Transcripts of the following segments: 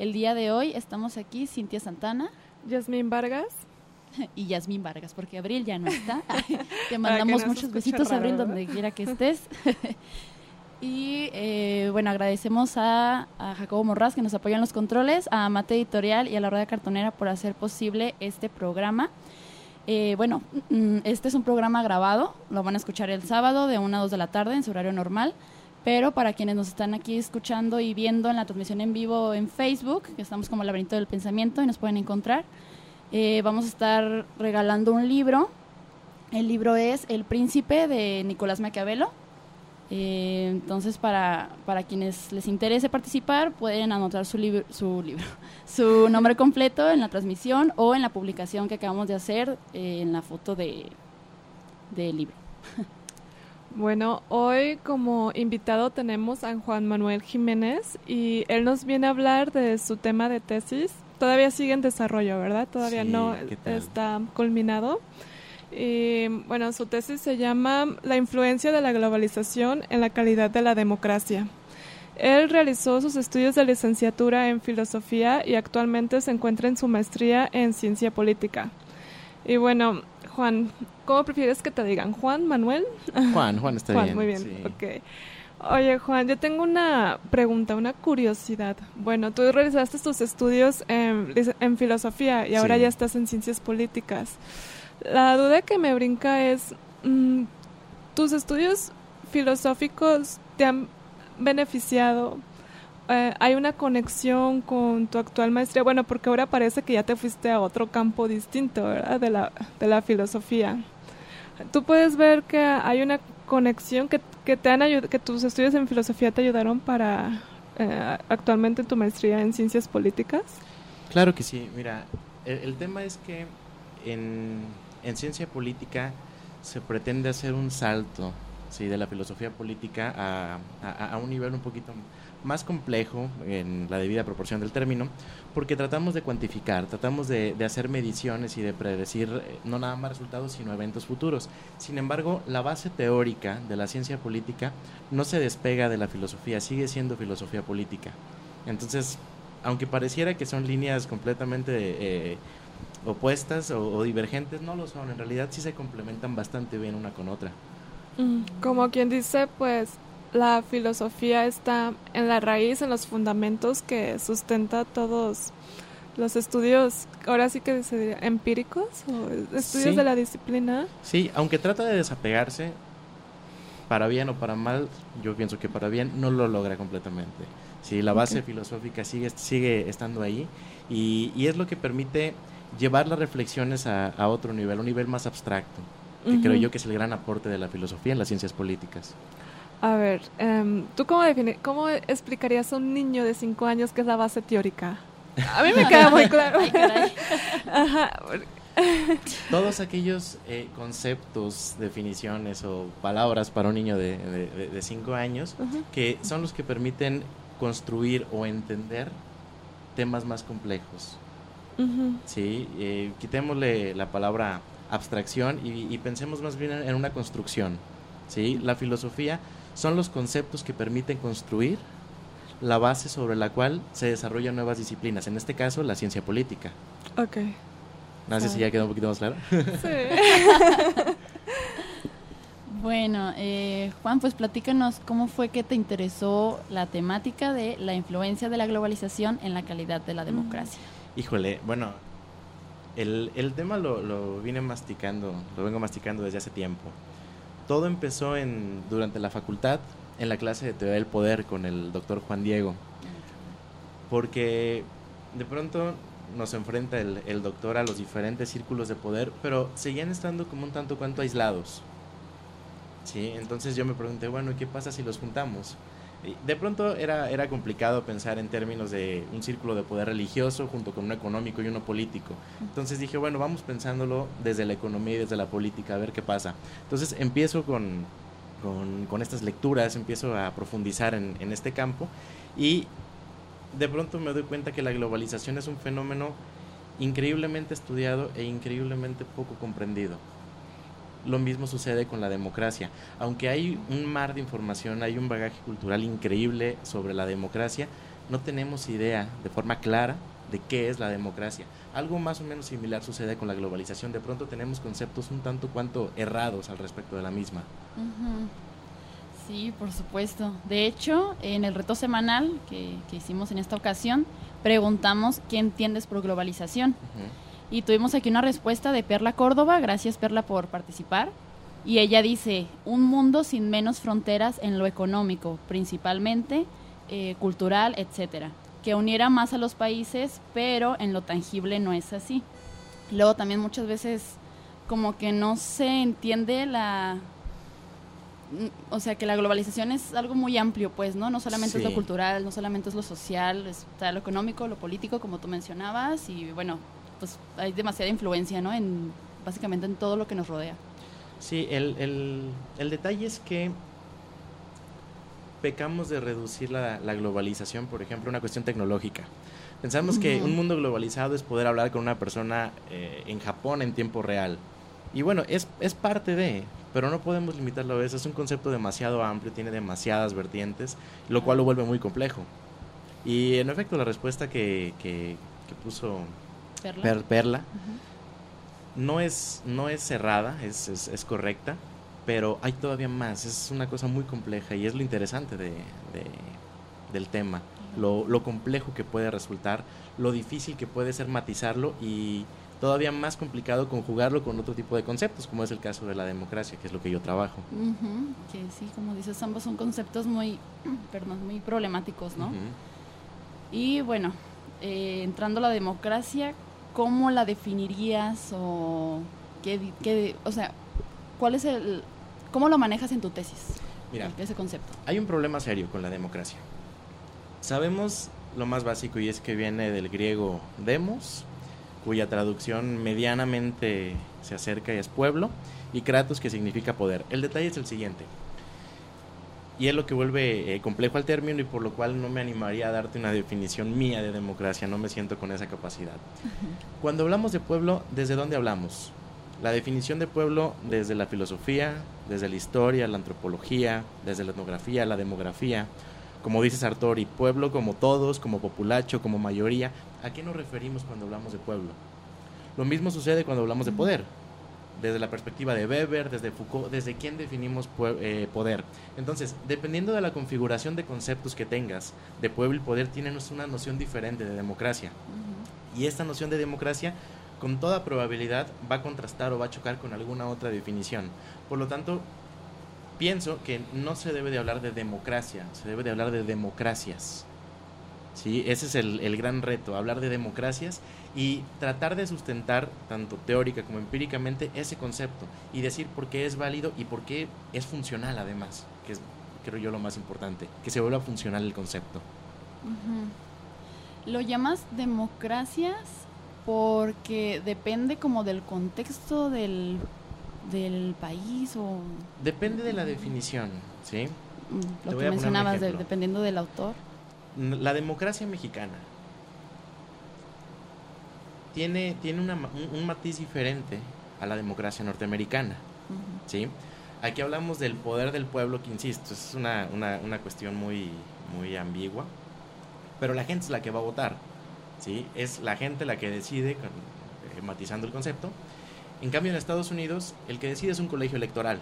El día de hoy estamos aquí Cintia Santana Yasmín Vargas. y Yasmín Vargas, porque Abril ya no está. Te mandamos muchos besitos, raro, Abril, ¿verdad? donde quiera que estés. y eh, bueno, agradecemos a, a Jacobo Morraz que nos apoya en los controles, a Mate Editorial y a la Rueda Cartonera por hacer posible este programa. Eh, bueno, mm, este es un programa grabado, lo van a escuchar el sábado de 1 a 2 de la tarde en su horario normal, pero para quienes nos están aquí escuchando y viendo en la transmisión en vivo en Facebook, que estamos como Laberinto del Pensamiento y nos pueden encontrar, eh, vamos a estar regalando un libro. El libro es El Príncipe de Nicolás Maquiavelo. Eh, entonces, para, para quienes les interese participar, pueden anotar su, libro su libro, su nombre completo en la transmisión o en la publicación que acabamos de hacer eh, en la foto de del libro. Bueno, hoy como invitado tenemos a Juan Manuel Jiménez y él nos viene a hablar de su tema de tesis. Todavía sigue en desarrollo, ¿verdad? Todavía Sí, no está culminado. Y bueno, su tesis se llama La influencia de la globalización en la calidad de la democracia. Él realizó sus estudios de licenciatura en filosofía y actualmente se encuentra en su maestría en ciencia política. Y bueno, Juan, ¿cómo prefieres que te digan? ¿Juan, Manuel? Juan, Juan está Juan, bien. muy bien. sí. ok. Oye, Juan, yo tengo una pregunta, una curiosidad. Bueno, tú realizaste tus estudios en, filosofía y ahora Sí. ya estás en ciencias políticas. La duda que me brinca es, mm, ¿tus estudios filosóficos te han beneficiado? Eh, ¿Hay una conexión con tu actual maestría? Bueno, porque ahora parece que ya te fuiste a otro campo distinto, ¿verdad? De la, de la filosofía. Tú puedes ver que hay una conexión que, que te han que tus estudios en filosofía te ayudaron para eh, actualmente tu maestría en ciencias políticas. Claro que sí. Mira, el, el tema es que en, en ciencia política se pretende hacer un salto ¿sí? de la filosofía política a, a- a un nivel un poquito más complejo en la debida proporción del término, porque tratamos de cuantificar, tratamos de, hacer mediciones y de predecir eh, no nada más resultados, sino eventos futuros. Sin embargo, la base teórica de la ciencia política no se despega de la filosofía, sigue siendo filosofía política. Entonces, aunque pareciera que son líneas completamente eh, opuestas o, o divergentes, no lo son. En realidad sí se complementan bastante bien una con otra. Como quien dice, pues la filosofía está en la raíz, en los fundamentos que sustenta todos los estudios, ahora sí que se diría, empíricos o estudios Sí. de la disciplina. Sí, aunque trata de desapegarse, para bien o para mal, yo pienso que para bien no lo logra completamente. Sí, la base filosófica sigue, sigue estando ahí y, y es lo que permite llevar las reflexiones a, a otro nivel, un nivel más abstracto, que creo yo que es el gran aporte de la filosofía en las ciencias políticas. A ver, em, ¿tú cómo, defini- cómo explicarías a un niño de cinco años qué es la base teórica? A mí me queda muy claro. Ay, caray. Ajá. Todos aquellos eh, conceptos, definiciones o palabras para un niño de, de- de- de cinco años Ujú. que son los que permiten construir o entender temas más complejos. Ujú. ¿sí? Eh, quitémosle la palabra abstracción y, y pensemos más bien en, en una construcción. ¿sí? La filosofía son los conceptos que permiten construir la base sobre la cual se desarrollan nuevas disciplinas, en este caso la ciencia política. Ok. No sé si ya quedó un poquito más claro. Sí. Bueno, eh, Juan, pues platícanos cómo fue que te interesó la temática de la influencia de la globalización en la calidad de la democracia. Híjole, bueno, el, el tema lo, lo vine masticando, lo vengo masticando desde hace tiempo. Todo empezó en, durante la facultad, en la clase de teoría del poder con el doctor Juan Diego, porque de pronto nos enfrenta el, el doctor a los diferentes círculos de poder, pero seguían estando como un tanto cuanto aislados. ¿sí? Entonces yo me pregunté, bueno, ¿y qué pasa si los juntamos? De pronto era, era complicado pensar en términos de un círculo de poder religioso junto con uno económico y uno político. Entonces dije, bueno, vamos pensándolo desde la economía y desde la política, a ver qué pasa. Entonces empiezo con, con, estas lecturas, empiezo a profundizar en, en este campo y de pronto me doy cuenta que la globalización es un fenómeno increíblemente estudiado e increíblemente poco comprendido. Lo mismo sucede con la democracia. Aunque hay un mar de información, hay un bagaje cultural increíble sobre la democracia, no tenemos idea de forma clara de qué es la democracia. Algo más o menos similar sucede con la globalización. De pronto tenemos conceptos un tanto cuanto errados al respecto de la misma. Sí, por supuesto. De hecho, en el reto semanal que, hicimos en esta ocasión, preguntamos qué entiendes por globalización. Y tuvimos aquí una respuesta de Perla Córdoba, gracias Perla por participar. Y ella dice, un mundo sin menos fronteras en lo económico, principalmente, eh, cultural, etcétera, que uniera más a los países, pero en lo tangible no es así. Luego también muchas veces como que no se entiende la o sea, que la globalización es algo muy amplio, pues, ¿no? No solamente es lo cultural, no solamente es lo social, está lo económico, lo político, como tú mencionabas, y bueno, pues hay demasiada influencia, ¿no? En, básicamente en todo lo que nos rodea. Sí, el, el, el detalle es que pecamos de reducir la, la, globalización, por ejemplo, una cuestión tecnológica. Pensamos que un mundo globalizado es poder hablar con una persona eh, en Japón en tiempo real. Y bueno, es, es parte de, pero no podemos limitarlo a eso. Es un concepto demasiado amplio, tiene demasiadas vertientes, lo cual lo vuelve muy complejo. Y en efecto, la respuesta que, que, puso Perla, no, es, no es cerrada, es, es, correcta, pero hay todavía más. Es una cosa muy compleja y es lo interesante de, del tema. Lo, lo complejo que puede resultar, lo difícil que puede ser matizarlo y todavía más complicado conjugarlo con otro tipo de conceptos, como es el caso de la democracia, que es lo que yo trabajo. Que sí, como dices, ambos son conceptos muy, perdón, muy problemáticos, ¿no? Y bueno, eh, entrando a la democracia, ¿cómo la definirías o qué, qué, o sea, cuál es el, cómo lo manejas en tu tesis? Mira, ese concepto. Hay un problema serio con la democracia. Sabemos lo más básico y es que viene del griego demos, cuya traducción medianamente se acerca y es pueblo, y Kratos, que significa poder. El detalle es el siguiente, y es lo que vuelve eh, complejo al término y por lo cual no me animaría a darte una definición mía de democracia, no me siento con esa capacidad. Cuando hablamos de pueblo, ¿desde dónde hablamos? La definición de pueblo desde la filosofía, desde la historia, la antropología, desde la etnografía, la demografía, como dice Sartori, pueblo como todos, como populacho, como mayoría. ¿A qué nos referimos cuando hablamos de pueblo? Lo mismo sucede cuando hablamos de poder. Desde la perspectiva de Weber, desde Foucault, desde quién definimos eh, poder. Entonces, dependiendo de la configuración de conceptos que tengas de pueblo y poder, tienen una noción diferente de democracia. Y esta noción de democracia, con toda probabilidad, va a contrastar o va a chocar con alguna otra definición. Por lo tanto, pienso que no se debe de hablar de democracia, se debe de hablar de democracias. ¿Sí? Ese es el, gran reto, hablar de democracias y tratar de sustentar, tanto teórica como empíricamente, ese concepto y decir por qué es válido y por qué es funcional además, que es, creo yo, lo más importante, que se vuelva funcional el concepto. ¿Lo llamas democracias porque depende como del contexto del del país o...? Depende de la definición, ¿sí? Mm, lo que mencionabas, dependiendo del autor. La democracia mexicana tiene, tiene un, matiz diferente a la democracia norteamericana, ¿sí? Aquí hablamos del poder del pueblo, que insisto, es una, una, cuestión muy, muy ambigua, pero la gente es la que va a votar, ¿sí? Es la gente la que decide, eh, matizando el concepto, en cambio, en Estados Unidos, el que decide es un colegio electoral.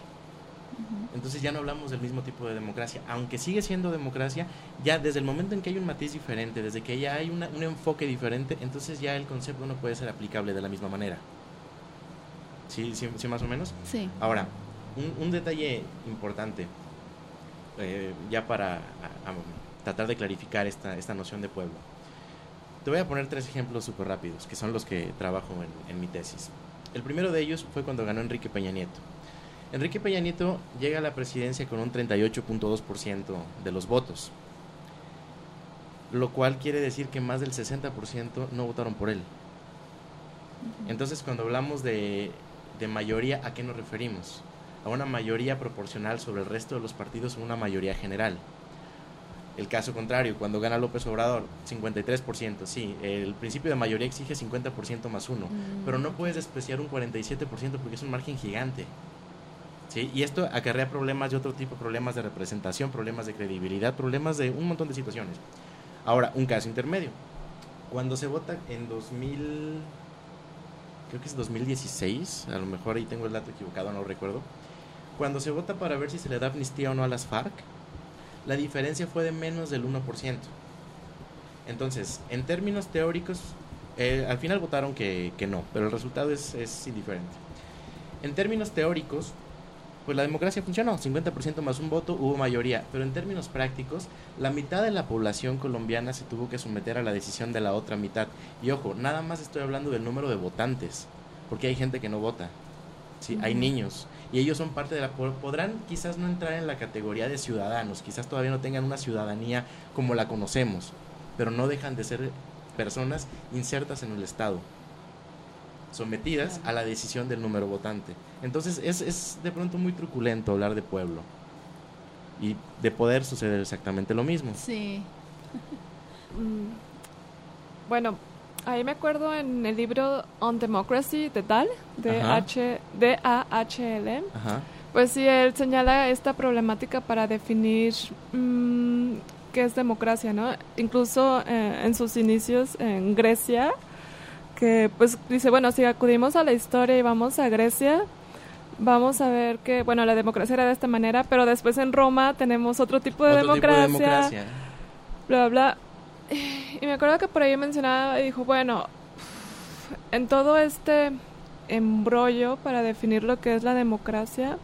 Entonces ya no hablamos del mismo tipo de democracia. Aunque sigue siendo democracia, ya desde el momento en que hay un matiz diferente, desde que ya hay un enfoque diferente, entonces ya el concepto no puede ser aplicable de la misma manera. ¿Sí, sí, más o menos? Sí. Ahora, un, detalle importante, eh, ya para tratar de clarificar esta, esta noción de pueblo. Te voy a poner tres ejemplos súper rápidos, que son los que trabajo en mi tesis. El primero de ellos fue cuando ganó Enrique Peña Nieto. Enrique Peña Nieto llega a la presidencia con un 38.2% de los votos, lo cual quiere decir que más del 60% no votaron por él. Entonces, cuando hablamos de, de mayoría, ¿a qué nos referimos? A una mayoría proporcional sobre el resto de los partidos o una mayoría general. El caso contrario, cuando gana López Obrador, 53%, sí, el principio de mayoría exige 50% más uno, Mm. pero no puedes despreciar un 47% porque es un margen gigante. ¿Sí? Y esto acarrea problemas de otro tipo, problemas de representación, problemas de credibilidad, problemas de un montón de situaciones. Ahora, un caso intermedio. Cuando se vota en 2000, creo que es 2016, a lo mejor ahí tengo el dato equivocado, no lo recuerdo. Cuando se vota para ver si se le da amnistía o no a las FARC, la diferencia fue de menos del 1%. Entonces, en términos teóricos, eh, al final votaron que, que no, pero el resultado es, es indiferente. En términos teóricos, pues la democracia funcionó, 50% más un voto, hubo mayoría, pero en términos prácticos, la mitad de la población colombiana se tuvo que someter a la decisión de la otra mitad. Y ojo, nada más estoy hablando del número de votantes, porque hay gente que no vota, ¿sí? hay niños, y ellos son parte de la... po- Podrán quizás no entrar en la categoría de ciudadanos, quizás todavía no tengan una ciudadanía como la conocemos, pero no dejan de ser personas insertas en el Estado sometidas a la decisión del número votante. Entonces es, es de pronto muy truculento hablar de pueblo. Y de poder suceder exactamente lo mismo. Sí. Mm, Bueno, ahí me acuerdo en el libro On Democracy de Dahl, de. H, D A H L. Ajá. Pues sí, él señala esta problemática para definir mm, qué es democracia, ¿no? Incluso eh, en sus inicios en Grecia, que pues dice, bueno, si acudimos a la historia y vamos a Grecia, vamos a ver que, bueno, la democracia era de esta manera, pero después en Roma tenemos otro tipo de, Otro tipo democracia, de democracia. bla, bla. Y me acuerdo que por ahí mencionaba y dijo, bueno, en todo este embrollo para definir lo que es la democracia,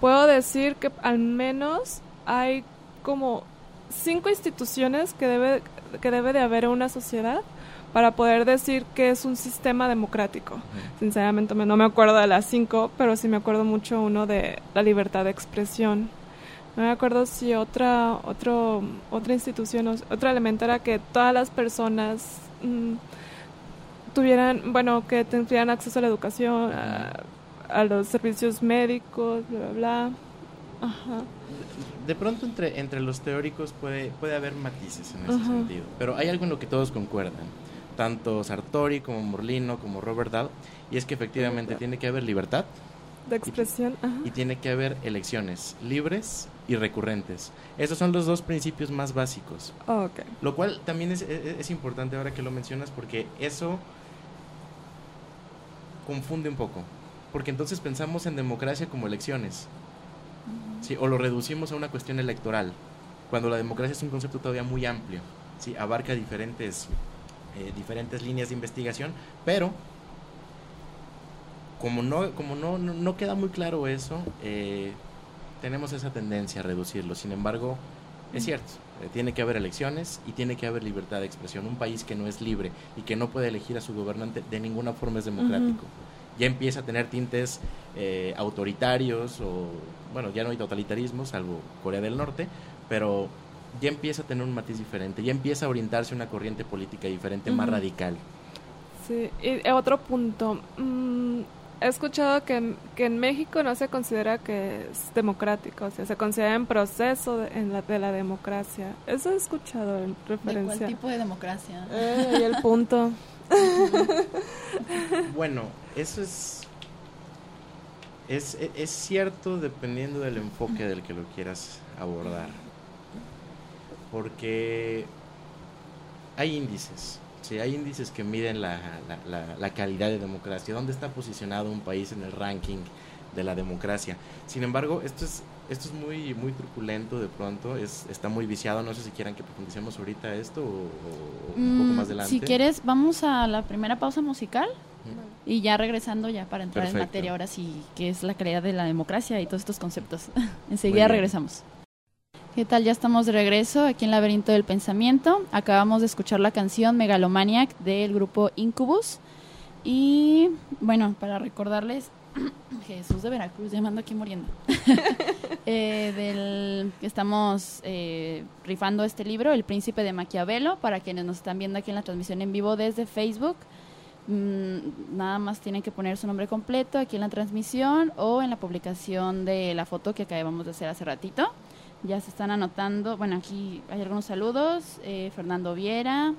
puedo decir que al menos hay como cinco instituciones que debe, que debe de haber en una sociedad para poder decir que es un sistema democrático. Sinceramente me- no me acuerdo de las cinco, pero sí me acuerdo mucho uno de la libertad de expresión. No me acuerdo si otra otro otra institución o- otro elemento era que todas las personas mm, tuvieran bueno que tendrían acceso a la educación a, a los servicios médicos bla bla bla Ajá. De pronto entre, entre los teóricos puede, puede haber matices en ese sentido. Pero hay algo en lo que todos concuerdan. Tanto Sartori como Morlino como Robert Dahl. Y es que efectivamente tiene que haber libertad de expresión ajá. y tiene que haber elecciones libres y recurrentes. Esos son los dos principios más básicos. Oh. Lo cual también es, es- es importante ahora que lo mencionas porque eso confunde un poco. Porque entonces pensamos en democracia como elecciones. ¿sí? O lo reducimos a una cuestión electoral. Cuando la democracia es un concepto todavía muy amplio. ¿sí? Abarca diferentes, eh, diferentes líneas de investigación. Pero como no, como no, no, no queda muy claro eso, eh, tenemos esa tendencia a reducirlo. Sin embargo, es cierto, eh, tiene que haber elecciones y tiene que haber libertad de expresión. Un país que no es libre y que no puede elegir a su gobernante de ninguna forma es democrático. Ya empieza a tener tintes eh, autoritarios o, bueno, ya no hay totalitarismo, salvo Corea del Norte, pero ya empieza a tener un matiz diferente, ya empieza a orientarse a una corriente política diferente, más Ujú. radical. Sí, y eh, otro punto. mm, he escuchado que, en- que en México no se considera que es democrático, o sea, se considera en proceso de, en la, de la democracia. Eso he escuchado en ¿De cuál referencia. tipo de democracia? Eh, ahí el punto. Bueno, eso es, es, es cierto dependiendo del enfoque del que lo quieras abordar. Porque hay índices, sí, hay índices que miden la, la- la- la calidad de democracia, dónde está posicionado un país en el ranking de la democracia. Sin embargo, esto es, esto es muy, muy truculento de pronto, es, está muy viciado, no sé si quieran que profundicemos ahorita esto o, o un poco Mm, más adelante. Si quieres, vamos a la primera pausa musical y ya regresando ya para entrar en materia ahora sí, que es la calidad de la democracia y todos estos conceptos. Enseguida regresamos. ¿Qué tal? Ya estamos de regreso aquí en Laberinto del Pensamiento. Acabamos de escuchar la canción Megalomaniac del grupo Incubus. Y bueno, para recordarles, Jesús de Veracruz, llamando aquí muriendo. Eh, del estamos eh, rifando este libro, El Príncipe de Maquiavelo, para quienes nos están viendo aquí en la transmisión en vivo desde Facebook. Mm, nada más tienen que poner su nombre completo aquí en la transmisión o en la publicación de la foto que acabamos de hacer hace ratito. Ya se están anotando, bueno, aquí hay algunos saludos. eh, Fernando Viera,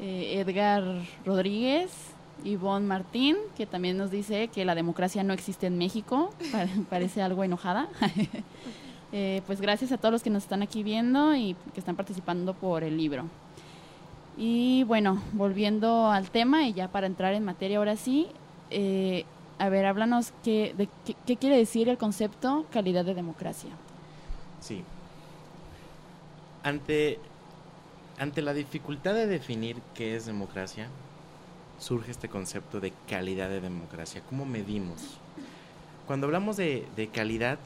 eh, Edgar Rodríguez, Ivonne Martín, que también nos dice que la democracia no existe en México, pa- parece algo enojada. Eh, pues gracias a todos los que nos están aquí viendo y que están participando por el libro. Y bueno, volviendo al tema y ya para entrar en materia ahora sí, eh, a ver, háblanos qué, de qué, qué quiere decir el concepto calidad de democracia. Sí. Ante, ante la dificultad de definir qué es democracia, surge este concepto de calidad de democracia. ¿Cómo medimos? Cuando hablamos de, de calidad,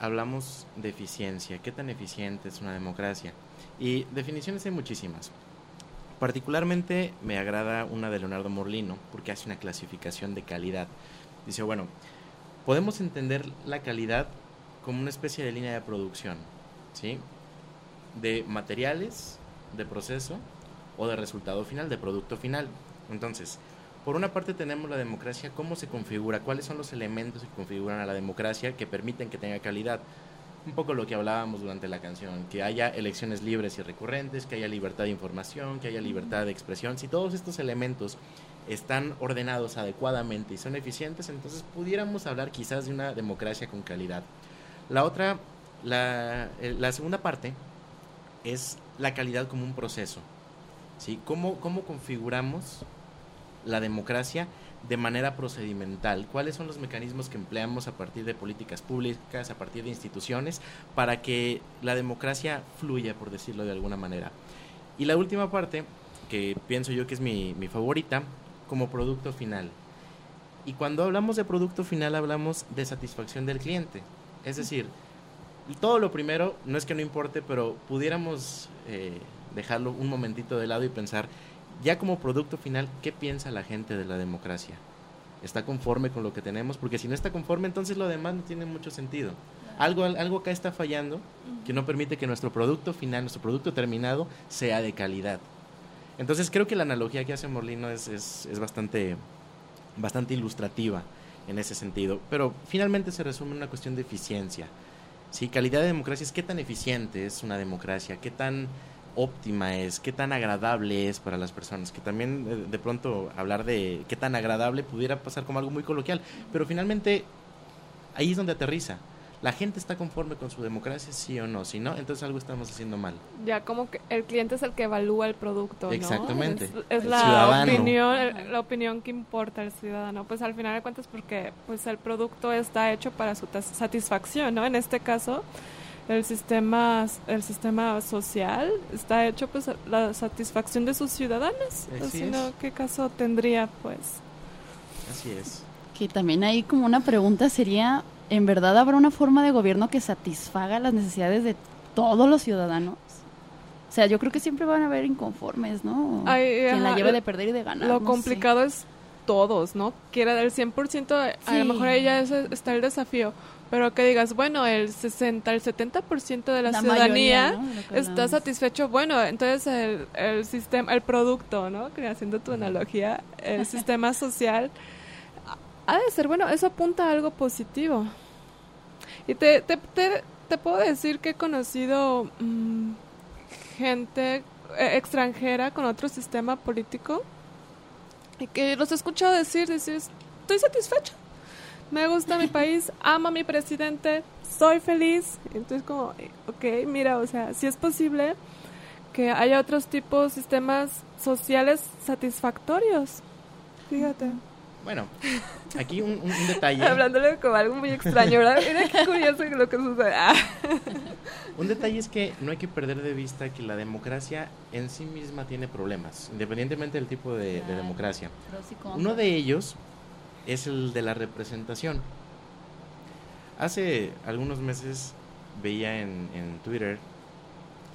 hablamos de eficiencia. ¿Qué tan eficiente es una democracia? Y definiciones hay muchísimas. Particularmente me agrada una de Leonardo Morlino porque hace una clasificación de calidad. Dice, bueno, podemos entender la calidad como una especie de línea de producción, ¿sí? De materiales, de proceso o de resultado final, de producto final. Entonces, por una parte tenemos la democracia, cómo se configura, cuáles son los elementos que configuran a la democracia que permiten que tenga calidad. Un poco lo que hablábamos durante la canción, que haya elecciones libres y recurrentes, que haya libertad de información, que haya libertad de expresión. Si todos estos elementos están ordenados adecuadamente y son eficientes, entonces pudiéramos hablar quizás de una democracia con calidad. La otra, la, eh, la segunda parte es la calidad como un proceso. ¿sí? ¿Cómo, ¿Cómo configuramos la democracia de manera procedimental? ¿Cuáles son los mecanismos que empleamos a partir de políticas públicas, a partir de instituciones, para que la democracia fluya, por decirlo de alguna manera? Y la última parte, que pienso yo que es mi, mi favorita, como producto final. Y cuando hablamos de producto final hablamos de satisfacción del cliente. Es decir, todo lo primero, no es que no importe, pero pudiéramos eh, dejarlo un momentito de lado y pensar, ya como producto final, ¿qué piensa la gente de la democracia? ¿Está conforme con lo que tenemos? Porque si no está conforme, entonces lo demás no tiene mucho sentido. Algo, algo acá está fallando que no permite que nuestro producto final, nuestro producto terminado, sea de calidad. Entonces creo que la analogía que hace Morlino es, es, es bastante, bastante ilustrativa en ese sentido. Pero finalmente se resume en una cuestión de eficiencia. Sí, calidad de democracia es qué tan eficiente es una democracia, qué tan óptima es, qué tan agradable es para las personas, que también eh, de pronto hablar de qué tan agradable pudiera pasar como algo muy coloquial, pero finalmente ahí es donde aterriza. ¿La gente está conforme con su democracia, sí o no? Si no, entonces algo estamos haciendo mal. Ya como que el cliente es el que evalúa el producto, ¿no? Exactamente. Es, es El la ciudadano. opinión, el- la opinión que importa el ciudadano. Pues al final de cuentas porque pues el producto está hecho para su satisfacción, ¿no? En este caso el sistema el sistema social está hecho pues a la satisfacción de sus ciudadanos. Así si es. no, ¿qué caso tendría pues? Así es. Que también hay como una pregunta sería, ¿en verdad habrá una forma de gobierno que satisfaga las necesidades de todos los ciudadanos? O sea, yo creo que siempre van a haber inconformes, ¿no? Ay, Quien la lleve de perder y de ganar. Lo no complicado es todos, ¿no? Que era del 100%, a Sí. lo mejor ahí ya es- está el desafío, pero que digas, bueno, el 60, el 70% de la, La ciudadanía está satisfecho, bueno, entonces el, el sistema, el producto, ¿no? Haciendo tu analogía, el sistema social ha de ser, bueno, eso apunta a algo positivo. Y te, te, te, te puedo decir que he conocido mm, gente eh, extranjera con otro sistema político y que los he escuchado decir, decir, estoy satisfecho, me gusta mi país, amo a mi presidente, soy feliz. Entonces como, ok, mira, o sea, si es posible que haya otros tipos, sistemas sociales satisfactorios. Fíjate. Bueno, aquí un, un- un detalle. Hablándole como algo muy extraño, ¿verdad? Mira qué curioso lo que sucede. Ah. Un detalle es que no hay que perder de vista que la democracia en sí misma tiene problemas, independientemente del tipo de, democracia. Uno de ellos es el de la representación. Hace algunos meses veía en, en Twitter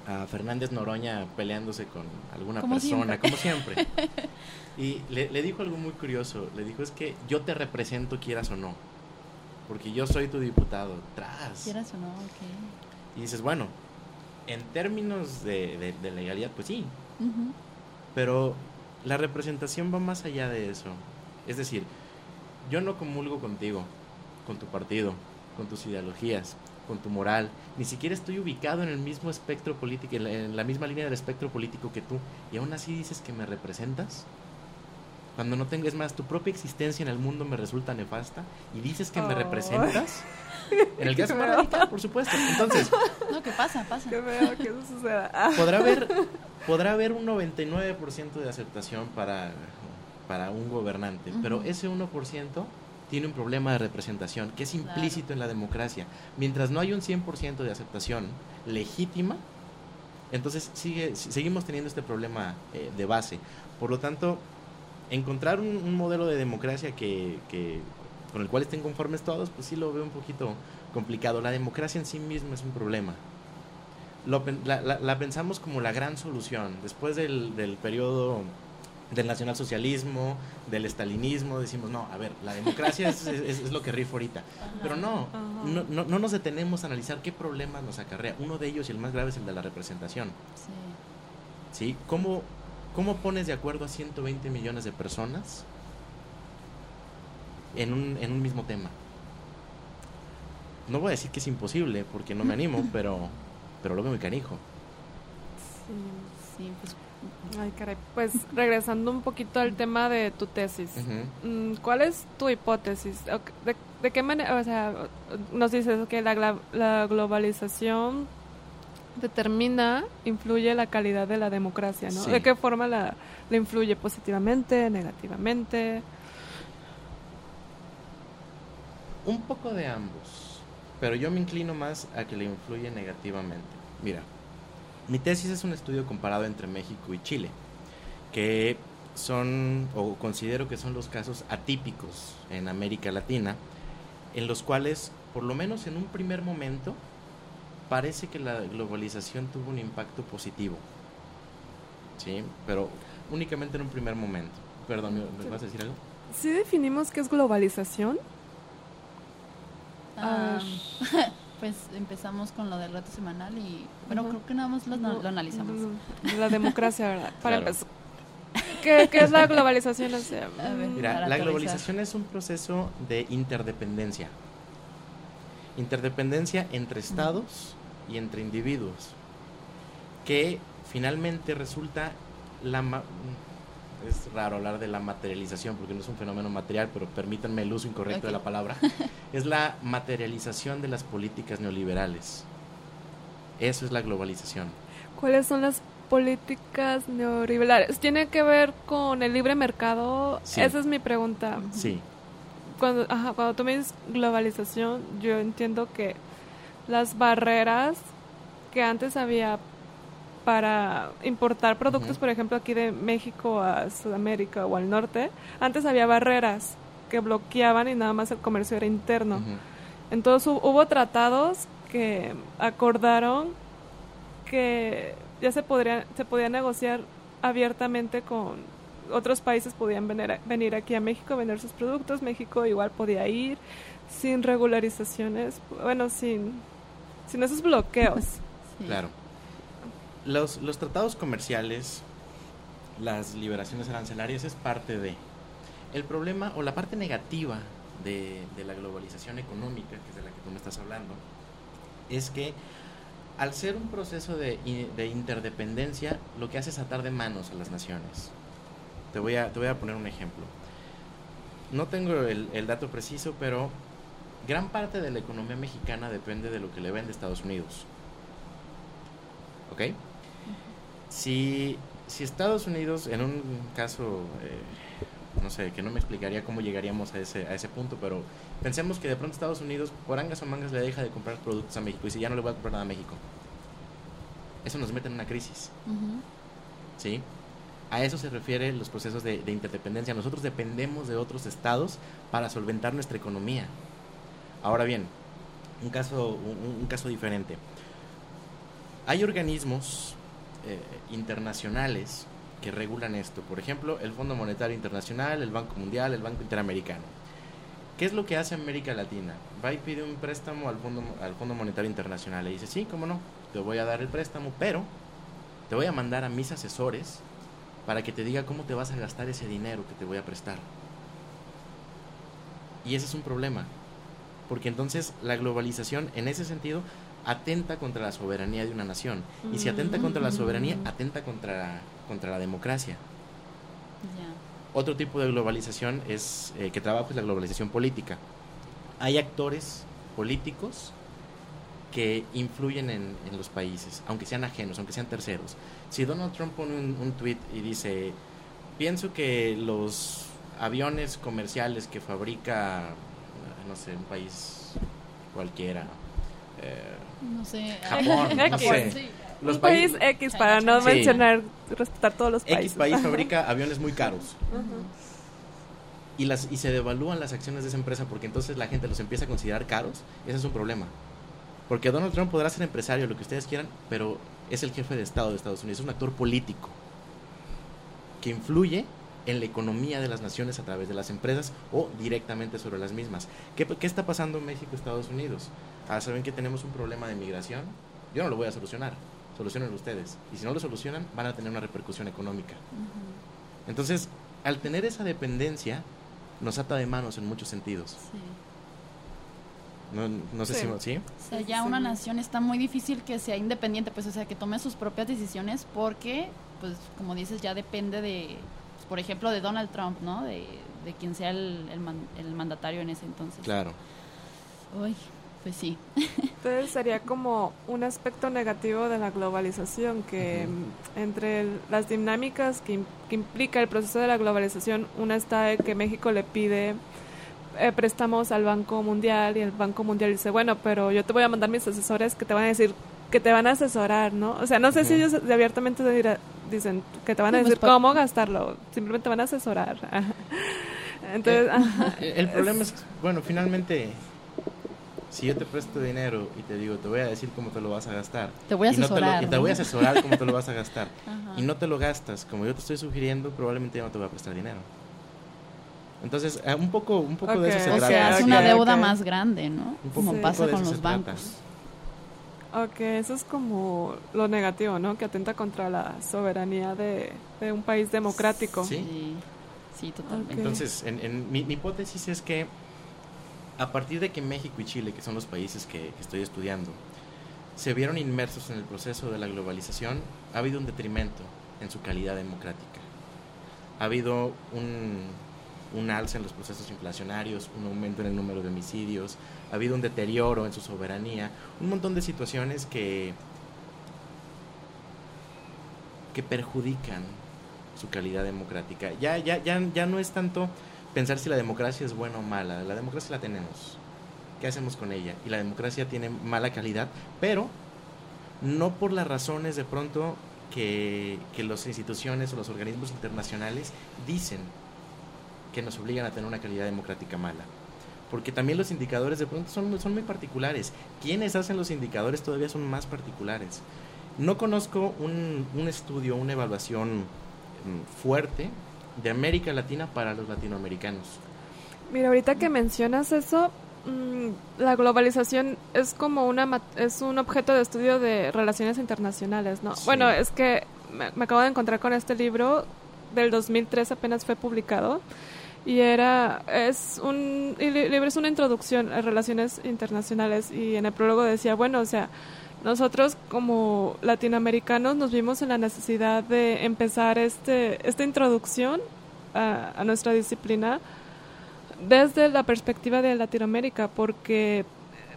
a Fernández Noroña peleándose con alguna Como persona, siempre. como siempre. Y le, le dijo algo muy curioso. Le dijo, es que yo te represento quieras o no. Porque yo soy tu diputado. Tras. ¿Quieras o no? Ok. Y dices, bueno, en términos de, de- de legalidad, pues sí. Ujú. Pero la representación va más allá de eso. Es decir, yo no comulgo contigo, con tu partido, con tus ideologías, con tu moral. Ni siquiera estoy ubicado en el mismo espectro político, en la, en la misma línea del espectro político que tú. Y aún así dices que me representas. Cuando no tengo, es más, tu propia existencia en el mundo me resulta nefasta y dices que me Oh. representas. En el caso más radical, por supuesto. Entonces, No, ¿qué pasa? Pasa. Qué feo que eso suceda. Ah. podrá haber podrá haber un 99% de aceptación para, para un gobernante, Ujú. pero ese 1% tiene un problema de representación que es implícito en la democracia. Mientras no hay un 100% de aceptación legítima, entonces sigue, si- seguimos teniendo este problema eh, de base. Por lo tanto, encontrar un, un modelo de democracia que, que- con el cual estén conformes todos, pues sí lo veo un poquito complicado. La democracia en sí misma es un problema. Lo la, la- la pensamos como la gran solución. Después del, del periodo del nacionalsocialismo, del estalinismo, decimos, no, a ver, la democracia es, es- es lo que rifa ahorita. Pero no, no, no, no nos detenemos a analizar qué problemas nos acarrea. Uno de ellos y el más grave es el de la representación. Sí. ¿sí? ¿Cómo, ¿Cómo pones de acuerdo a 120 millones de personas en un, en un mismo tema? No voy a decir que es imposible, porque no me animo, pero, pero lo veo muy canijo. Sí. Sí, pues Ay, caray. Pues regresando un poquito al tema de tu tesis. Mm, ¿Cuál es tu hipótesis? ¿De, de qué manera, o sea, nos dices que la globalización determina, influye la calidad de la democracia, ¿no? Sí. ¿De qué forma la, la influye positivamente, negativamente? Un poco de ambos, pero yo me inclino más a que le influye negativamente. Mira, mi tesis es un estudio comparado entre México y Chile, que son, o considero que son los casos atípicos en América Latina, en los cuales, por lo menos en un primer momento, parece que la globalización tuvo un impacto positivo. Sí, pero únicamente en un primer momento. Perdón, ¿me- ¿me vas a decir algo? ¿Sí definimos qué es globalización? Ah, Ah. pues empezamos con lo del reto semanal y bueno, Ujú. creo que nada más lo, No, lo analizamos. La democracia, ¿verdad? Para Claro. empezar. ¿Qué, qué es la globalización? O sea, ver. mm, Mira, la globalización es un proceso de interdependencia. Interdependencia entre estados y entre individuos. Que finalmente resulta la... ma- Es raro hablar de la materialización porque no es un fenómeno material, pero permítanme el uso incorrecto de la palabra. es la materialización de las políticas neoliberales. Eso es la globalización. ¿Cuáles son las políticas neoliberales? ¿Tiene que ver con el libre mercado? Sí. Esa es mi pregunta. Sí, Cuando, ajá, cuando tú me dices globalización, yo entiendo que las barreras que antes había para importar productos, por ejemplo, aquí de México a Sudamérica o al norte, antes había barreras que bloqueaban y nada más el comercio era interno. Entonces hu- hubo tratados que acordaron que ya se podría se podía negociar abiertamente con otros países podían venir, a- venir aquí a México a vender sus productos, México igual podía ir sin regularizaciones, bueno, sin sin esos bloqueos. Sí. claro. Los, los tratados comerciales, las liberaciones arancelarias es parte de. El problema o la parte negativa de, de la globalización económica, que es de la que tú me estás hablando, es que al ser un proceso de, i- de interdependencia, lo que hace es atar de manos a las naciones. Te voy a, te voy a poner un ejemplo. No tengo el, el dato preciso, pero gran parte de la economía mexicana depende de lo que le vende Estados Unidos. ¿Ok? Si, si Estados Unidos, en un caso, eh, no sé, que no me explicaría cómo llegaríamos a ese, a ese punto, pero pensemos que de pronto Estados Unidos, por angas o mangas, le deja de comprar productos a México y dice, ya no le voy a comprar nada a México. Eso nos mete en una crisis, Ujú. ¿sí? A eso se refiere los procesos de, de interdependencia. Nosotros dependemos de otros estados para solventar nuestra economía. Ahora bien, un caso, un, caso diferente. Hay organismos eh, internacionales que regulan esto. Por ejemplo, el Fondo Monetario Internacional, el Banco Mundial, el Banco Interamericano. ¿Qué es lo que hace América Latina? Va y pide un préstamo al Fondo, al Fondo Monetario Internacional. Y dice, sí, cómo no, te voy a dar el préstamo, pero te voy a mandar a mis asesores para que te diga cómo te vas a gastar ese dinero que te voy a prestar. Y ese es un problema, porque entonces la globalización en ese sentido atenta contra la soberanía de una nación. Y si atenta contra la soberanía, atenta contra, contra la democracia. Otro tipo de globalización es eh, que trabajo es la globalización política. Hay actores políticos que influyen en, los países, aunque sean ajenos, aunque sean terceros. Si Donald Trump pone un, un tweet y dice, pienso que los aviones comerciales que fabrica, no sé, un país cualquiera, eh, no sé, Japón, no sé. un país X para no mencionar, respetar todos los países. X país fabrica aviones muy caros. Y, las, y se devalúan las acciones de esa empresa porque entonces la gente los empieza a considerar caros. Ese es un problema. Porque Donald Trump podrá ser empresario, lo que ustedes quieran, pero es el jefe de Estado de Estados Unidos, es un actor político que influye en la economía de las naciones a través de las empresas o directamente sobre las mismas. ¿Qué, qué está pasando en México, Estados Unidos? Ah, saben que tenemos un problema de migración. Yo no lo voy a solucionar, solucionen ustedes. Y si no lo solucionan, van a tener una repercusión económica. Entonces, al tener esa dependencia, nos ata de manos en muchos sentidos. Sí. No, no sé si... ¿sí? O sea, ya una nación está muy difícil que sea independiente, pues, o sea, que tome sus propias decisiones porque, pues, como dices, ya depende de, pues, por ejemplo, de Donald Trump, ¿no? De, de quien sea el, el, mandatario en ese entonces. Claro. Uy, pues sí. Entonces sería como un aspecto negativo de la globalización, que entre las dinámicas que, implica el proceso de la globalización, una está de que México le pide eh, préstamos al Banco Mundial y el Banco Mundial dice, bueno, pero yo te voy a mandar mis asesores que te van a decir que te van a asesorar, ¿no? O sea, no sé si ellos abiertamente dicen que te van a decir pues, cómo gastarlo, simplemente van a asesorar. Entonces, eh, el problema es, bueno, finalmente si yo te presto dinero y te digo, te voy a decir cómo te lo vas a gastar. Te voy a asesorar. Y, te, voy a asesorar cómo te lo vas a gastar. Y no te lo gastas como yo te estoy sugiriendo, probablemente ya no te voy a prestar dinero. Entonces, eh, un poco, un poco de eso se o sea, es una deuda más grande, ¿no? como pasa con los bancos. Ok, eso es como lo negativo, ¿no? Que atenta contra la soberanía de, un país democrático. Sí, sí, totalmente. Entonces, en, mi hipótesis es que a partir de que México y Chile, que son los países que, estoy estudiando, se vieron inmersos en el proceso de la globalización, ha habido un detrimento en su calidad democrática. Ha habido un, un alza en los procesos inflacionarios, un aumento en el número de homicidios, ha habido un deterioro en su soberanía, un montón de situaciones que, que perjudican su calidad democrática. Ya, ya, ya, ya no es tanto pensar si la democracia es buena o mala. La democracia la tenemos. ¿Qué hacemos con ella? Y la democracia tiene mala calidad, pero no por las razones de pronto que, que las instituciones o los organismos internacionales dicen que nos obligan a tener una calidad democrática mala. Porque también los indicadores de pronto son, son muy particulares. Quienes hacen los indicadores todavía son más particulares. No conozco un, un estudio, una evaluación mm, fuerte de América Latina para los latinoamericanos. Mira, ahorita que mencionas eso, mm, la globalización es como una es un objeto de estudio de relaciones internacionales, ¿no? Bueno, es que me, acabo de encontrar con este libro del 2003 apenas fue publicado y era es un libro es una introducción a relaciones internacionales y en el prólogo decía, bueno, o sea, nosotros como latinoamericanos nos vimos en la necesidad de empezar este, esta introducción a, nuestra disciplina desde la perspectiva de Latinoamérica, porque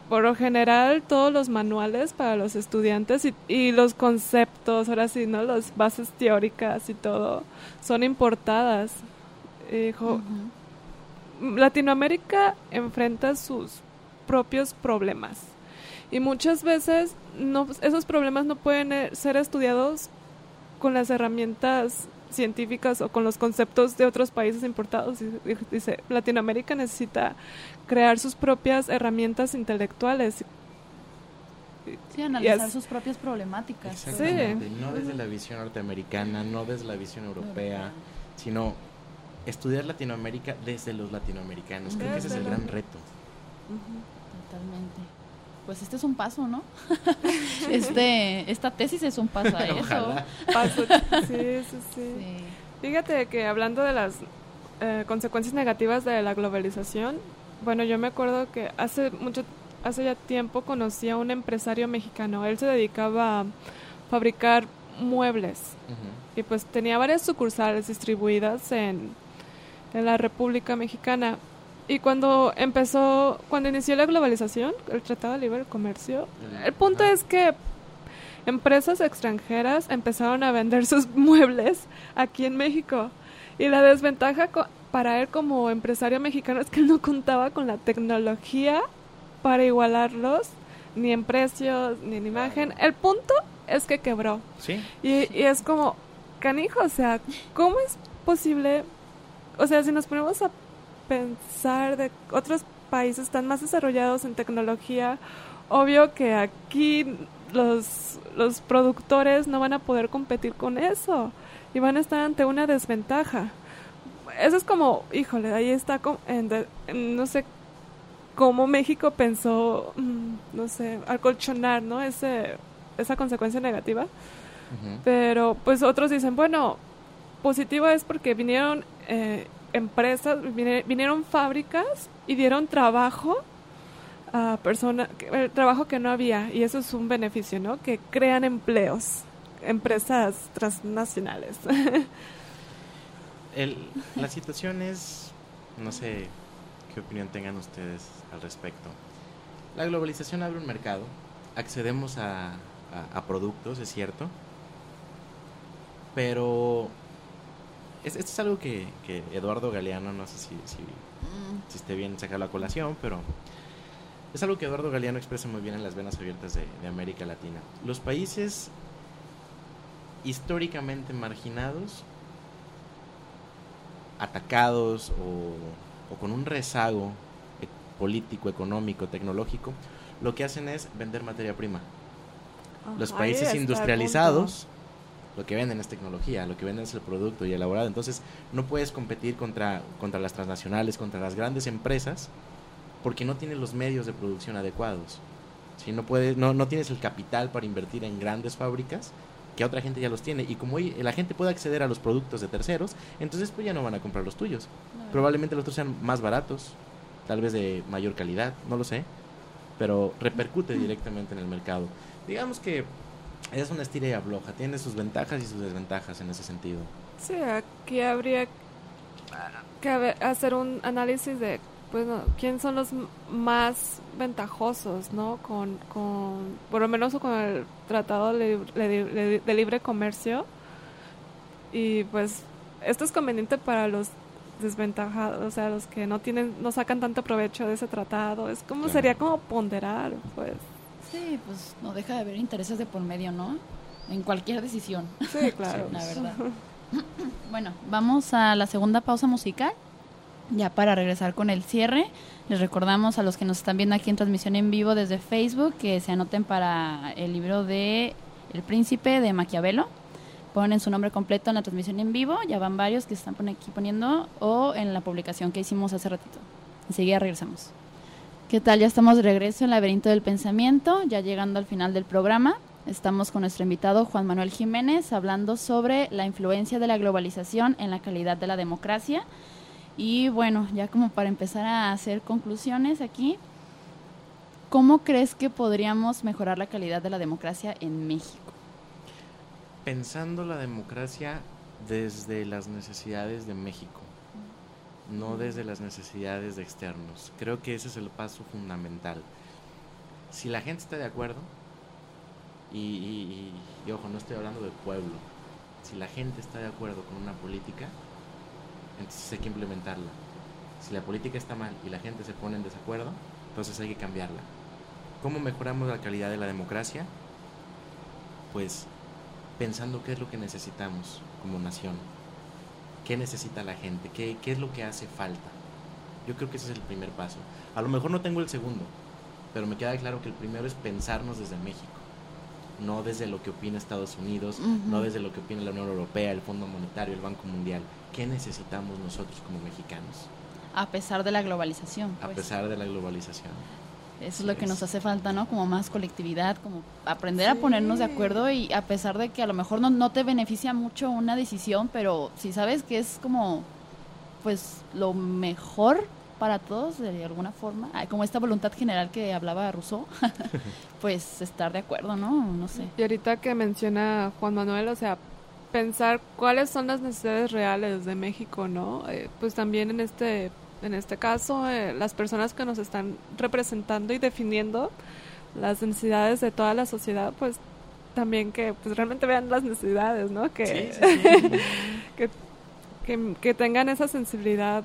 por lo general todos los manuales para los estudiantes y, los conceptos, ahora sí, ¿no? Las bases teóricas y todo son importadas. Latinoamérica enfrenta sus propios problemas y muchas veces no, esos problemas no pueden eh, ser estudiados con las herramientas científicas o con los conceptos de otros países importados. Dice, Latinoamérica necesita crear sus propias herramientas intelectuales. Sí, analizar es- sus propias problemáticas. Exactamente. No desde la visión norteamericana, no desde la visión europea, sino estudiar Latinoamérica desde los latinoamericanos. Creo que ese es el gran reto. Totalmente. Pues este es un paso, ¿no? este, esta tesis es un paso a eso. Paso- sí, sí, sí. Sí. Fíjate que hablando de las eh, consecuencias negativas de la globalización, bueno, yo me acuerdo que hace mucho, hace ya tiempo conocí a un empresario mexicano. Él se dedicaba a fabricar muebles y pues tenía varias sucursales distribuidas en, en la República Mexicana. Y cuando empezó, cuando inició la globalización, el Tratado de Libre Comercio, el punto es que empresas extranjeras empezaron a vender sus muebles aquí en México. Y la desventaja co- para él como empresario mexicano es que él no contaba con la tecnología para igualarlos, ni en precios, ni en imagen. El punto es que quebró. Sí, Y, y es como, canijo, o sea, ¿cómo es posible? O sea, si nos ponemos a pensar de otros países están más desarrollados en tecnología, obvio que aquí los, los productores no van a poder competir con eso y van a estar ante una desventaja. Eso es como, híjole, ahí está, en de- en no sé cómo México pensó, mm, no sé, acolchonar, ¿no? Ese, esa consecuencia negativa. Pero pues otros dicen, bueno, positivo es porque vinieron eh, empresas, vinieron fábricas y dieron trabajo a personas, el trabajo que no había y eso es un beneficio, ¿no? Que crean empleos, empresas transnacionales. El- la situación es, no sé qué opinión tengan ustedes al respecto. La globalización abre un mercado, accedemos a- a productos, es cierto, pero es- esto es algo que, que Eduardo Galeano, no sé si, si, si esté bien sacar la colación, pero es algo que Eduardo Galeano expresa muy bien en las venas abiertas de, de América Latina. Los países históricamente marginados, atacados o, o con un rezago e- político, económico, tecnológico, lo que hacen es vender materia prima. Los países industrializados lo que venden es tecnología, lo que venden es el producto y elaborado. Entonces, no puedes competir contra, contra las transnacionales, contra las grandes empresas, porque no tienes los medios de producción adecuados. Si no, puedes, no, no tienes el capital para invertir en grandes fábricas, que otra gente ya los tiene. Y como la gente puede acceder a los productos de terceros, entonces pues ya no van a comprar los tuyos. Probablemente los otros sean más baratos, tal vez de mayor calidad, no lo sé, pero repercute directamente en el mercado. Digamos que es una estira y tiene sus ventajas y sus desventajas en ese sentido. Sí, aquí habría que hacer un análisis de, bueno, quién son los más ventajosos, ¿no? Con, con por lo menos con el Tratado de, Lib- de- de Libre Comercio. Y pues esto es conveniente para los desventajados, o sea, los que no tienen, no sacan tanto provecho de ese tratado. Es como, Claro. sería como ponderar, pues. Sí, pues no deja de haber intereses de por medio, ¿no? En cualquier decisión, Sí, claro. la verdad. bueno, vamos a la segunda pausa musical. Ya para regresar con el cierre, les recordamos a los que nos están viendo aquí en transmisión en vivo desde Facebook que se anoten para el libro de El Príncipe de Maquiavelo. Ponen su nombre completo en la transmisión en vivo, ya van varios que están aquí poniendo, o en la publicación que hicimos hace ratito. Enseguida regresamos. ¿Qué tal? Ya estamos de regreso en Laberinto del Pensamiento, ya llegando al final del programa. Estamos con nuestro invitado Juan Manuel Jiménez hablando sobre la influencia de la globalización en la calidad de la democracia. Y bueno, ya como para empezar a hacer conclusiones aquí, ¿cómo crees que podríamos mejorar la calidad de la democracia en México? Pensando la democracia desde las necesidades de México, no desde las necesidades de externos. Creo que ese es el paso fundamental. Si la gente está de acuerdo, y, ojo, no estoy hablando de pueblo, si la gente está de acuerdo con una política, entonces hay que implementarla. Si la política está mal y la gente se pone en desacuerdo, entonces hay que cambiarla. ¿Cómo mejoramos la calidad de la democracia? Pues pensando qué es lo que necesitamos como nación. ¿Qué necesita la gente? ¿Qué, qué es lo que hace falta? Yo creo que ese es el primer paso. A lo mejor no tengo el segundo, pero me queda claro que el primero es pensarnos desde México, no desde lo que opina Estados Unidos, Ujú. no desde lo que opina la Unión Europea, el Fondo Monetario, el Banco Mundial. ¿Qué necesitamos nosotros como mexicanos A pesar de la globalización. a pues. pesar de la globalización? Eso es lo que nos hace falta, ¿no? Como más colectividad, como aprender a ponernos de acuerdo y a pesar de que a lo mejor no, no te beneficia mucho una decisión, pero si sabes que es como, pues, lo mejor para todos de alguna forma, como esta voluntad general que hablaba Rousseau, pues estar de acuerdo, ¿no? No sé. Y ahorita que menciona Juan Manuel, o sea, pensar cuáles son las necesidades reales de México, ¿no? Eh, pues también en este, en este caso, eh, las personas que nos están representando y definiendo las necesidades de toda la sociedad, pues también que pues realmente vean las necesidades, ¿no? Que, Sí, sí, sí. que, que, que tengan esa sensibilidad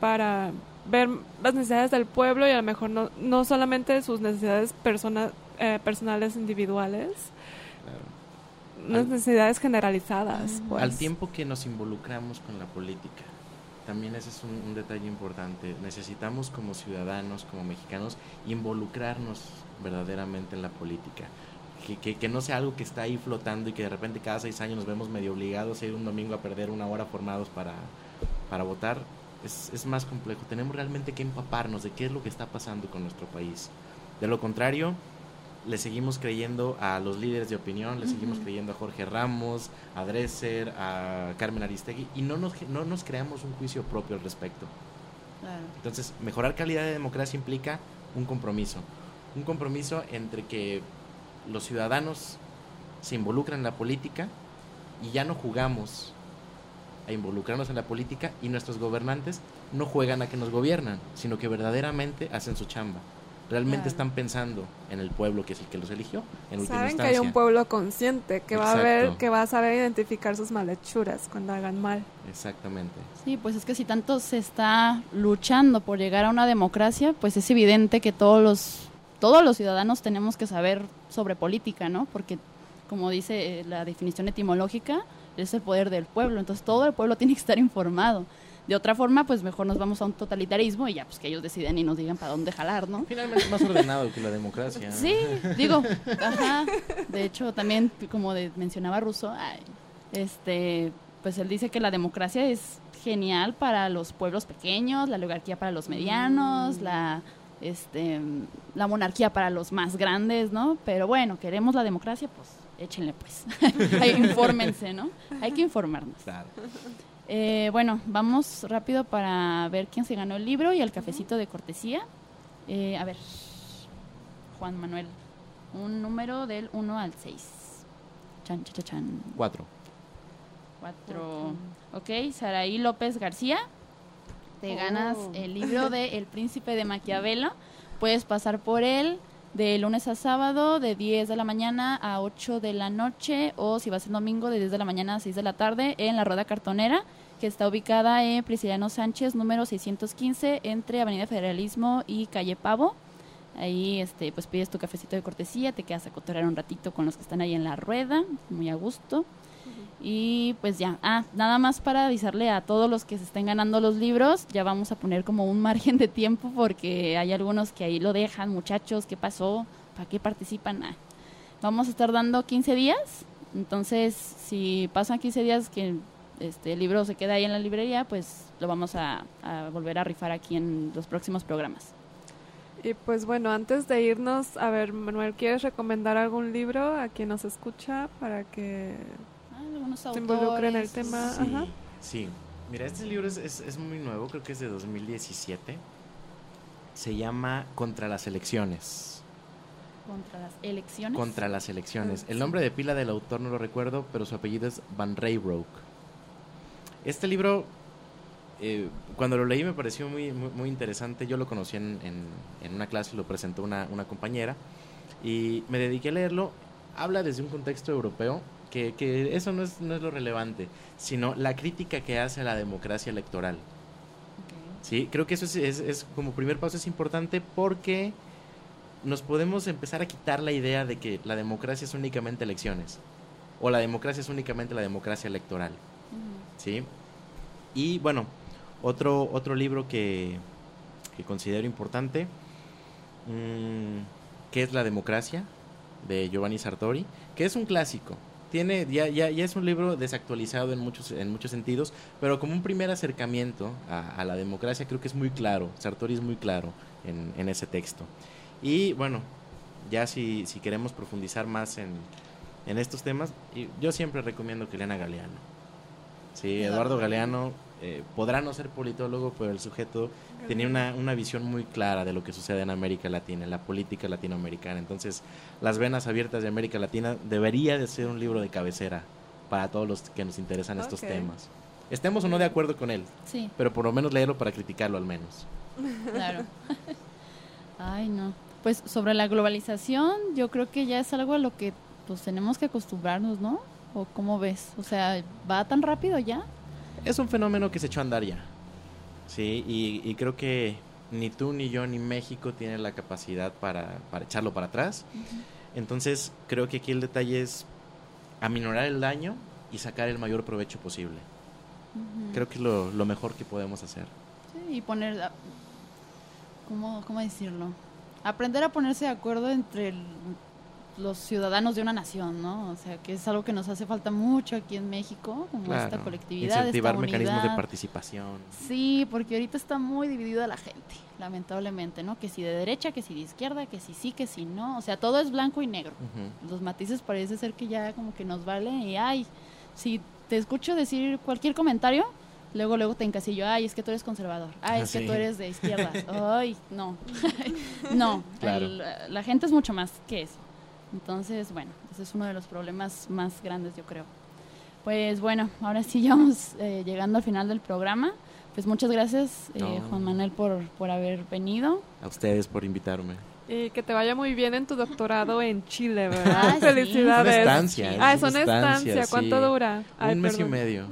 para ver las necesidades del pueblo y a lo mejor no, no solamente sus necesidades persona, eh, personales individuales, Claro. unas Al- necesidades generalizadas. pues. Al tiempo que nos involucramos con la política, también ese es un, un detalle importante. Necesitamos como ciudadanos, como mexicanos, involucrarnos verdaderamente en la política. Que, que, que no sea algo que está ahí flotando y que de repente cada seis años nos vemos medio obligados a ir un domingo a perder una hora formados para, para votar. Es, es más complejo. Tenemos realmente que empaparnos de qué es lo que está pasando con nuestro país. De lo contrario, le seguimos creyendo a los líderes de opinión, le seguimos creyendo a Jorge Ramos, a Dresser, a Carmen Aristegui y no nos, no nos creamos un juicio propio al respecto. Claro. Entonces, mejorar calidad de democracia implica un compromiso. Un compromiso entre que los ciudadanos se involucran en la política y ya no jugamos a involucrarnos en la política y nuestros gobernantes no juegan a que nos gobiernan, sino que verdaderamente hacen su chamba. Realmente Claro. están pensando en el pueblo que es el que los eligió en última Saben que hay un pueblo consciente que va a ver, que va a saber identificar sus malhechuras cuando hagan mal. Exactamente. Sí, pues es que si tanto se está luchando por llegar a una democracia, pues es evidente que todos los todos los ciudadanos tenemos que saber sobre política, ¿no? Porque como dice eh, la definición etimológica, es el poder del pueblo, entonces todo el pueblo tiene que estar informado. De otra forma, pues mejor nos vamos a un totalitarismo y ya pues que ellos deciden y nos digan para dónde jalar, ¿no? Finalmente es más ordenado que la democracia. Sí, digo, ajá. De hecho, también, como de- mencionaba Russo, ay, este, pues él dice que la democracia es genial para los pueblos pequeños, la oligarquía para los medianos, la, este, la monarquía para los más grandes, ¿no? Pero bueno, queremos la democracia, pues échenle pues. Infórmense, ¿no? Hay que informarnos. Claro. Eh, bueno, vamos rápido para ver quién se ganó el libro y el cafecito de cortesía. Eh, a ver, Juan Manuel, un número del 1 al 6. Chan, chan, chan, chan. Cuatro. Cuatro. Ok, Saraí López García, te ganas Oh. el libro de El Príncipe de Maquiavelo. Puedes pasar por él de lunes a sábado, de 10 de la mañana a 8 de la noche, o si vas el domingo, de 10 de la mañana a 6 de la tarde, en la Rueda Cartonera, que está ubicada en Prisciliano Sánchez, número 615, entre Avenida Federalismo y Calle Pavo. Ahí este, pues pides tu cafecito de cortesía, te quedas a cotorrear un ratito con los que están ahí en la rueda, muy a gusto. Y pues ya, ah, nada más para avisarle a todos los que se estén ganando los libros, ya vamos a poner como un margen de tiempo porque hay algunos que ahí lo dejan, muchachos, ¿qué pasó? ¿Para qué participan? Ah, vamos a estar dando 15 días, entonces si pasan 15 días que este libro se queda ahí en la librería, pues lo vamos a, a volver a rifar aquí en los próximos programas. Y pues bueno, antes de irnos, a ver, Manuel, ¿quieres recomendar algún libro a quien nos escucha para que Algunos se involucre en el autores. tema? Sí, Ajá. sí. Mira, este libro es, es- es muy nuevo, creo que es de 2017. Se llama Contra las elecciones. Contra las elecciones. Contra las elecciones. Ah, El nombre de pila del autor no lo recuerdo, pero su apellido es Van Raybroek. Este libro, eh, cuando lo leí me pareció muy, muy, muy interesante. Yo lo conocí en, en- en una clase, lo presentó una, una compañera y me dediqué a leerlo. Habla desde un contexto europeo, que, que eso no es, no es lo relevante, sino la crítica que hace a la democracia electoral. Sí, creo que eso es, es- es como primer paso es importante porque nos podemos empezar a quitar la idea de que la democracia es únicamente elecciones o la democracia es únicamente la democracia electoral. ¿sí? Y bueno, otro, otro libro que, que considero importante, mm, ¿Qué es la democracia? de Giovanni Sartori, que es un clásico. Tiene, ya, ya, ya es un libro desactualizado en muchos, en muchos sentidos, pero como un primer acercamiento a, la democracia creo que es muy claro, Sartori es muy claro en, en ese texto. Y bueno, ya si, si queremos profundizar más en, en estos temas, yo siempre recomiendo que lean a Galeano. Sí, Eduardo Galeano eh, podrá no ser politólogo, pero el sujeto tenía una, una, visión muy clara de lo que sucede en América Latina, en la política latinoamericana. Entonces, Las Venas Abiertas de América Latina debería de ser un libro de cabecera para todos los que nos interesan estos temas. Estemos o no de acuerdo con él, sí. pero por lo menos leerlo para criticarlo al menos. Claro. Ay, no. Pues sobre la globalización, yo creo que ya es algo a lo que pues tenemos que acostumbrarnos, ¿no? ¿O cómo ves? O sea, ¿va tan rápido ya? Es un fenómeno que se echó a andar ya. Sí, y, creo que ni tú, ni yo, ni México tienen la capacidad para, echarlo para atrás. Entonces, creo que aquí el detalle es aminorar el daño y sacar el mayor provecho posible. Creo que es lo, lo, mejor que podemos hacer. Sí, y poner, ¿cómo, ¿cómo decirlo? Aprender a ponerse de acuerdo entre el, los ciudadanos de una nación, ¿no? O sea, que es algo que nos hace falta mucho aquí en México, como esta colectividad. Incentivar mecanismos de participación. Sí, porque ahorita está muy dividida la gente, lamentablemente, ¿no? Que si de derecha, que si de izquierda, que si sí, que si no. O sea, todo es blanco y negro. Los matices parece ser que ya como que nos vale y, ay, si te escucho decir cualquier comentario, luego luego te encasillo, ay, es que tú eres conservador, ay, es que tú eres de izquierda, ay, no, no, la gente es mucho más que eso. Entonces, bueno, ese es uno de los problemas más grandes, yo creo. Pues bueno, ahora sí ya vamos eh, llegando al final del programa. Pues muchas gracias, eh, Juan Manuel, por, por haber venido. A ustedes por invitarme. Y que te vaya muy bien en tu doctorado en Chile, ¿verdad? Felicidades. Es una estancia. ah, es una estancia. ¿Cuánto dura? un mes y medio.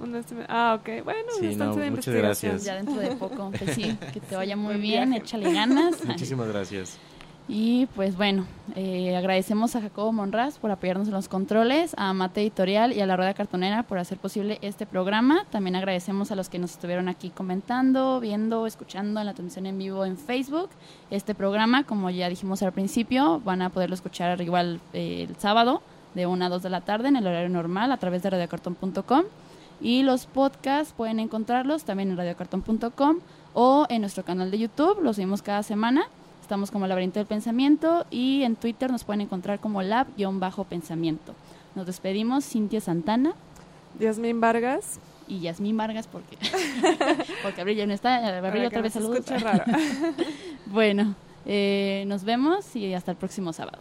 Ah, ok. Bueno, una estancia de muchas Gracias. Ya dentro de poco. Pues sí, que te vaya muy bien, échale ganas. Muchísimas gracias. Y pues bueno, eh, agradecemos a Jacobo Monraz por apoyarnos en los controles, a Mate Editorial y a la Rueda Cartonera por hacer posible este programa. También agradecemos a los que nos estuvieron aquí comentando, viendo, escuchando en la transmisión en vivo en Facebook. Este programa, como ya dijimos al principio, van a poderlo escuchar igual eh, el sábado de 1 a 2 de la tarde en el horario normal a través de radiocartón.com. Y los podcasts pueden encontrarlos también en radiocartón.com o en nuestro canal de YouTube, los vimos cada semana. Estamos como Laberinto del Pensamiento y en Twitter nos pueden encontrar como lab-pensamiento. Nos despedimos, Cintia Santana. Yasmín Vargas. Y Yasmín Vargas porque, porque Abril ya no está. Abril otra vez saludos. raro. bueno, eh, nos vemos y hasta el próximo sábado.